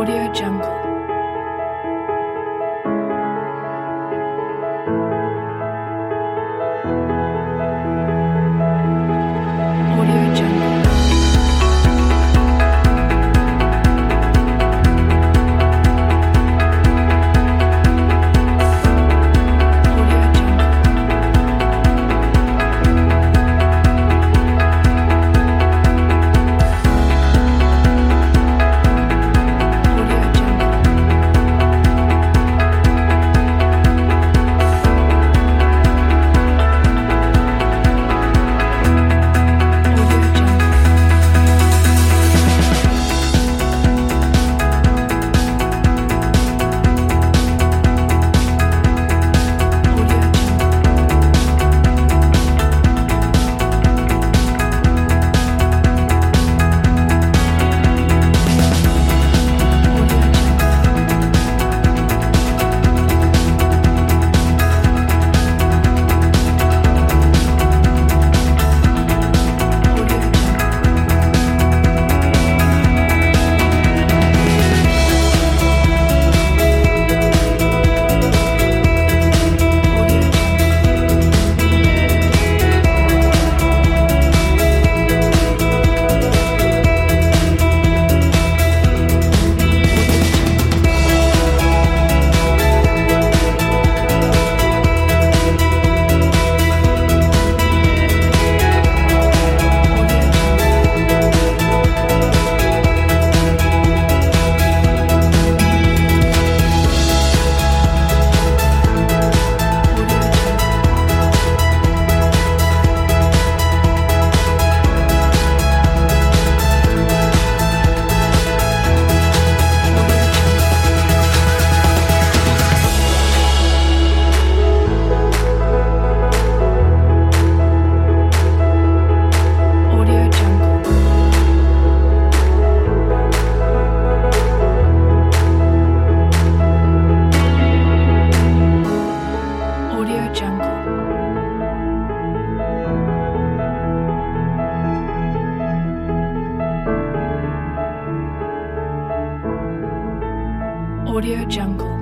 Audio Jungle. Audio Jungle.